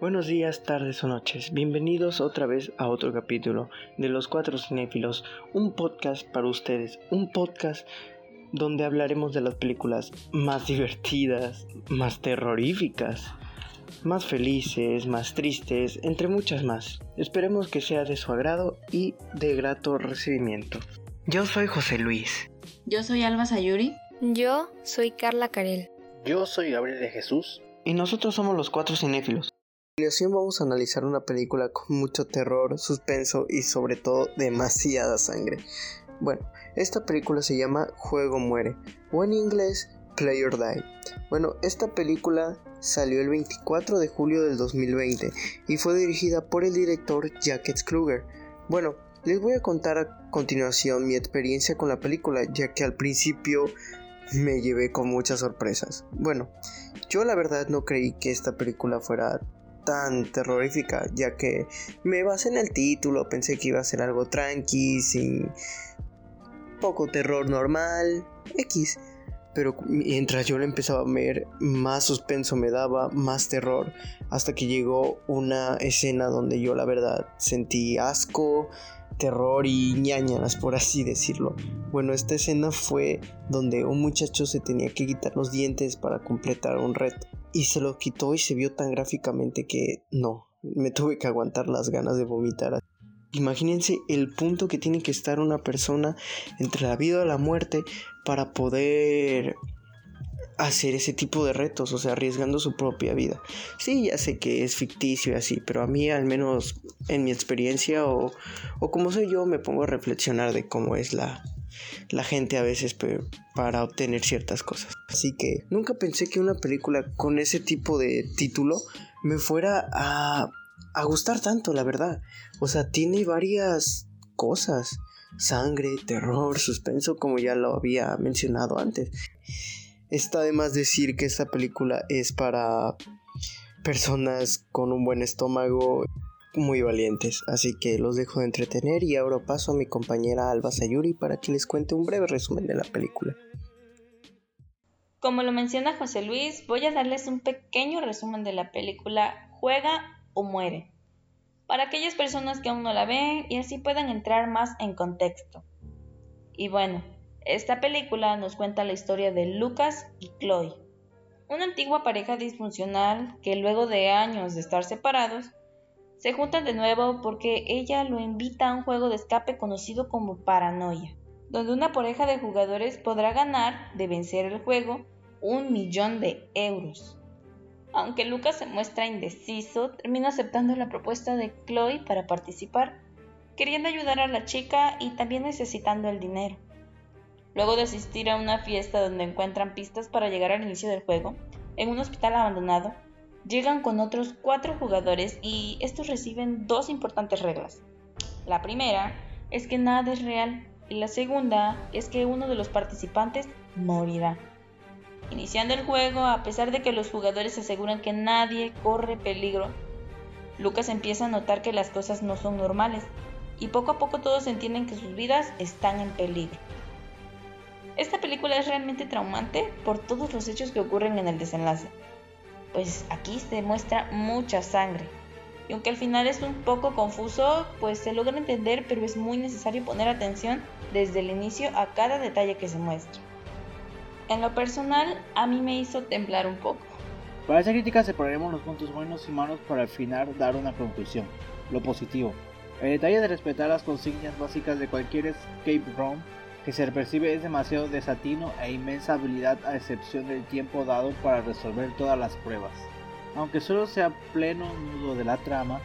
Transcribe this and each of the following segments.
Buenos días, tardes o noches. Bienvenidos otra vez a otro capítulo de Los Cuatro Cinéfilos, un podcast para ustedes, un podcast donde hablaremos de las películas más divertidas, más terroríficas, más felices, más tristes, entre muchas más. Esperemos que sea de su agrado y de grato recibimiento. Yo soy José Luis. Yo soy Alba Sayuri. Yo soy Carla Carel. Yo soy Gabriel de Jesús. Y nosotros somos los cuatro cinéfilos continuación vamos a analizar una película con mucho terror, suspenso y sobre todo demasiada sangre. Bueno, esta película se llama Juego Muere o en inglés Play or Die. Bueno, esta película salió el 24 de julio del 2020 y fue dirigida por el director Jacques Kruger. Bueno, les voy a contar a continuación mi experiencia con la película, ya que al principio me llevé con muchas sorpresas. Bueno, yo la verdad no creí que esta película fuera tan terrorífica, ya que me basé en el título, pensé que iba a ser algo tranqui, sin poco terror normal, X. Pero mientras yo le empezaba a ver, más suspenso me daba, más terror, hasta que llegó una escena donde yo la verdad sentí asco, terror y ñañanas, por así decirlo. Bueno, esta escena fue donde un muchacho se tenía que quitar los dientes para completar un reto y se lo quitó y se vio tan gráficamente que no, me tuve que aguantar las ganas de vomitar. Imagínense el punto que tiene que estar una persona entre la vida y la muerte para poder hacer ese tipo de retos, o sea, arriesgando su propia vida. Sí, ya sé que es ficticio y así, pero a mí al menos en mi experiencia o, o como soy yo me pongo a reflexionar de cómo es la, la gente a veces para obtener ciertas cosas. Así que nunca pensé que una película con ese tipo de título me fuera a, a gustar tanto, la verdad. O sea, tiene varias cosas. Sangre, terror, suspenso, como ya lo había mencionado antes. Está de más decir que esta película es para personas con un buen estómago muy valientes, así que los dejo de entretener y ahora paso a mi compañera Alba Sayuri para que les cuente un breve resumen de la película. Como lo menciona José Luis, voy a darles un pequeño resumen de la película Juega o Muere, para aquellas personas que aún no la ven y así puedan entrar más en contexto. Y bueno, esta película nos cuenta la historia de Lucas y Chloe, una antigua pareja disfuncional que luego de años de estar separados, se juntan de nuevo porque ella lo invita a un juego de escape conocido como Paranoia, donde una pareja de jugadores podrá ganar de vencer el juego un millón de euros. Aunque Lucas se muestra indeciso, termina aceptando la propuesta de Chloe para participar, queriendo ayudar a la chica y también necesitando el dinero. Luego de asistir a una fiesta donde encuentran pistas para llegar al inicio del juego, en un hospital abandonado, llegan con otros cuatro jugadores y estos reciben dos importantes reglas. La primera es que nada es real y la segunda es que uno de los participantes morirá. Iniciando el juego, a pesar de que los jugadores aseguran que nadie corre peligro, Lucas empieza a notar que las cosas no son normales y poco a poco todos entienden que sus vidas están en peligro. Esta película es realmente traumante por todos los hechos que ocurren en el desenlace pues aquí se muestra mucha sangre. Y aunque al final es un poco confuso, pues se logra entender, pero es muy necesario poner atención desde el inicio a cada detalle que se muestra. En lo personal, a mí me hizo temblar un poco. Para esa crítica separaremos los puntos buenos y malos para al final dar una conclusión. Lo positivo. El detalle de respetar las consignas básicas de cualquier escape room que se percibe es demasiado desatino e inmensa habilidad a excepción del tiempo dado para resolver todas las pruebas. Aunque solo sea pleno nudo de la trama,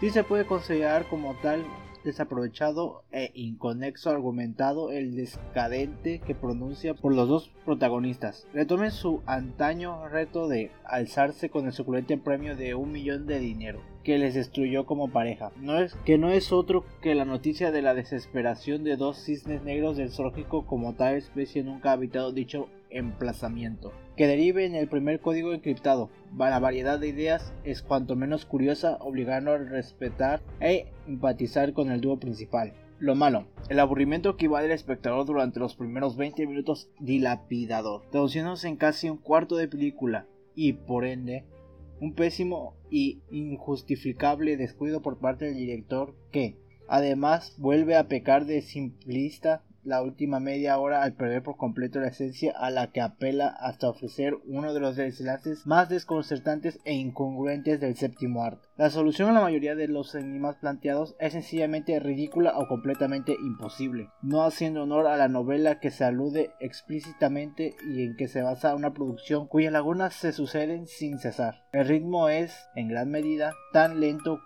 sí se puede considerar como tal desaprovechado e inconexo argumentado el descadente que pronuncia por los dos protagonistas. Retomen su antaño reto de alzarse con el suculente premio de un millón de dinero que les destruyó como pareja. No es que no es otro que la noticia de la desesperación de dos cisnes negros del zoológico como tal especie nunca ha habitado dicho emplazamiento, que derive en el primer código encriptado. La variedad de ideas es cuanto menos curiosa, obligando a respetar e empatizar con el dúo principal. Lo malo, el aburrimiento que invade al espectador durante los primeros 20 minutos dilapidador, traduciéndose en casi un cuarto de película y por ende un pésimo y injustificable descuido por parte del director que, además, vuelve a pecar de simplista la última media hora al perder por completo la esencia a la que apela hasta ofrecer uno de los desenlaces más desconcertantes e incongruentes del séptimo arte. La solución a la mayoría de los enigmas planteados es sencillamente ridícula o completamente imposible, no haciendo honor a la novela que se alude explícitamente y en que se basa una producción cuyas lagunas se suceden sin cesar. El ritmo es, en gran medida, tan lento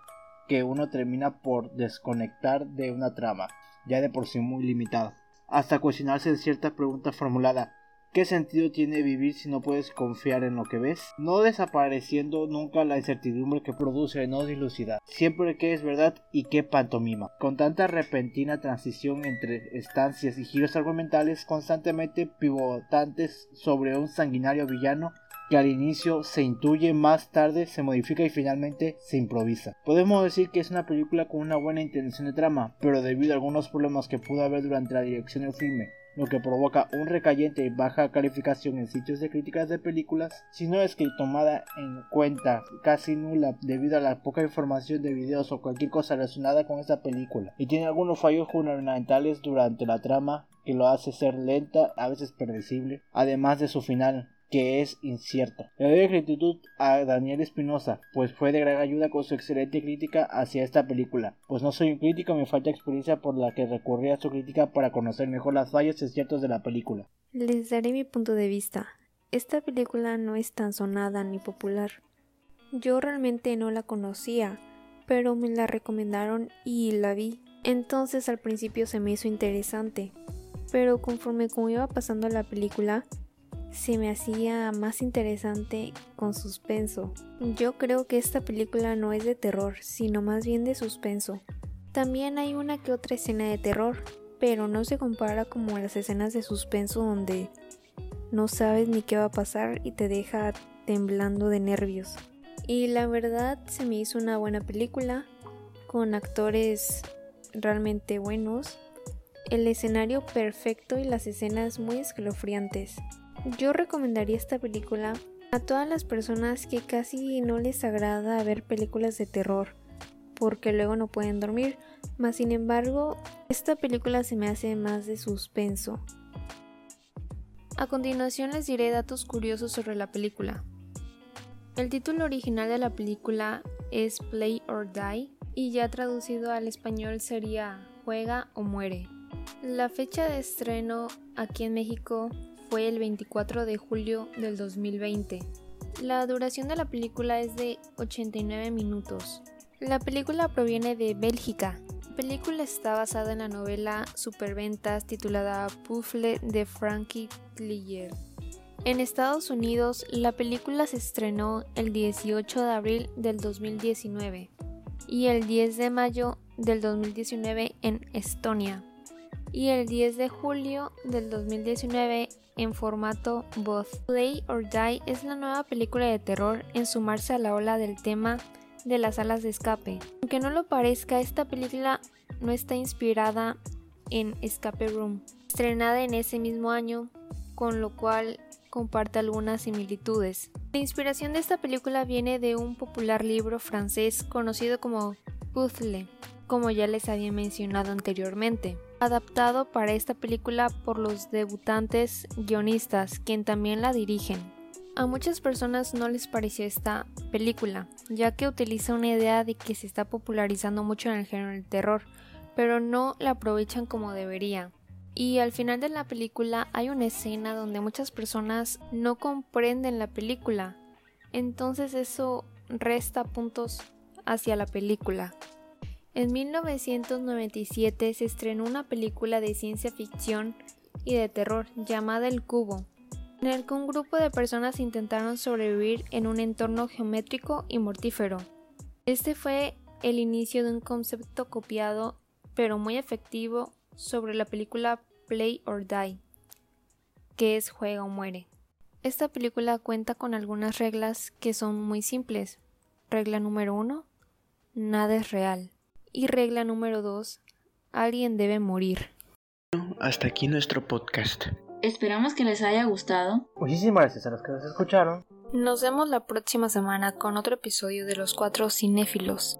que uno termina por desconectar de una trama, ya de por sí muy limitada hasta cuestionarse cierta pregunta formulada ¿Qué sentido tiene vivir si no puedes confiar en lo que ves? No desapareciendo nunca la incertidumbre que produce no dilucidar. Siempre que es verdad y qué pantomima. Con tanta repentina transición entre estancias y giros argumentales constantemente pivotantes sobre un sanguinario villano que al inicio se intuye, más tarde se modifica y finalmente se improvisa. Podemos decir que es una película con una buena intención de trama, pero debido a algunos problemas que pudo haber durante la dirección del filme lo que provoca un recayente y baja calificación en sitios de críticas de películas, si no es que tomada en cuenta casi nula debido a la poca información de videos o cualquier cosa relacionada con esta película, y tiene algunos fallos fundamentales durante la trama que lo hace ser lenta, a veces predecible, además de su final, que es incierto. Le doy gratitud a Daniel Espinosa, pues fue de gran ayuda con su excelente crítica hacia esta película. Pues no soy un crítico, me falta experiencia por la que recurrí a su crítica para conocer mejor las fallas y ciertos de la película. Les daré mi punto de vista. Esta película no es tan sonada ni popular. Yo realmente no la conocía, pero me la recomendaron y la vi. Entonces al principio se me hizo interesante, pero conforme como iba pasando la película, se me hacía más interesante con suspenso. Yo creo que esta película no es de terror, sino más bien de suspenso. También hay una que otra escena de terror, pero no se compara como las escenas de suspenso donde no sabes ni qué va a pasar y te deja temblando de nervios. Y la verdad se me hizo una buena película con actores realmente buenos, el escenario perfecto y las escenas muy escalofriantes. Yo recomendaría esta película a todas las personas que casi no les agrada ver películas de terror porque luego no pueden dormir, mas sin embargo esta película se me hace más de suspenso. A continuación les diré datos curiosos sobre la película. El título original de la película es Play or Die y ya traducido al español sería Juega o muere. La fecha de estreno aquí en México fue el 24 de julio del 2020. La duración de la película es de 89 minutos. La película proviene de Bélgica. La película está basada en la novela Superventas titulada Puffle de Frankie Klier. En Estados Unidos, la película se estrenó el 18 de abril del 2019 y el 10 de mayo del 2019 en Estonia y el 10 de julio del 2019 en formato voz. Play or Die es la nueva película de terror en sumarse a la ola del tema de las salas de escape. Aunque no lo parezca, esta película no está inspirada en Escape Room, estrenada en ese mismo año, con lo cual comparte algunas similitudes. La inspiración de esta película viene de un popular libro francés conocido como Puzzle, como ya les había mencionado anteriormente adaptado para esta película por los debutantes guionistas, quien también la dirigen. A muchas personas no les pareció esta película, ya que utiliza una idea de que se está popularizando mucho en el género del terror, pero no la aprovechan como debería. Y al final de la película hay una escena donde muchas personas no comprenden la película, entonces eso resta puntos hacia la película. En 1997 se estrenó una película de ciencia ficción y de terror llamada El Cubo, en el que un grupo de personas intentaron sobrevivir en un entorno geométrico y mortífero. Este fue el inicio de un concepto copiado pero muy efectivo sobre la película Play or Die, que es juega o muere. Esta película cuenta con algunas reglas que son muy simples. Regla número 1. Nada es real. Y regla número 2. Alguien debe morir. Hasta aquí nuestro podcast. Esperamos que les haya gustado. Muchísimas gracias a los que nos escucharon. Nos vemos la próxima semana con otro episodio de Los Cuatro Cinéfilos.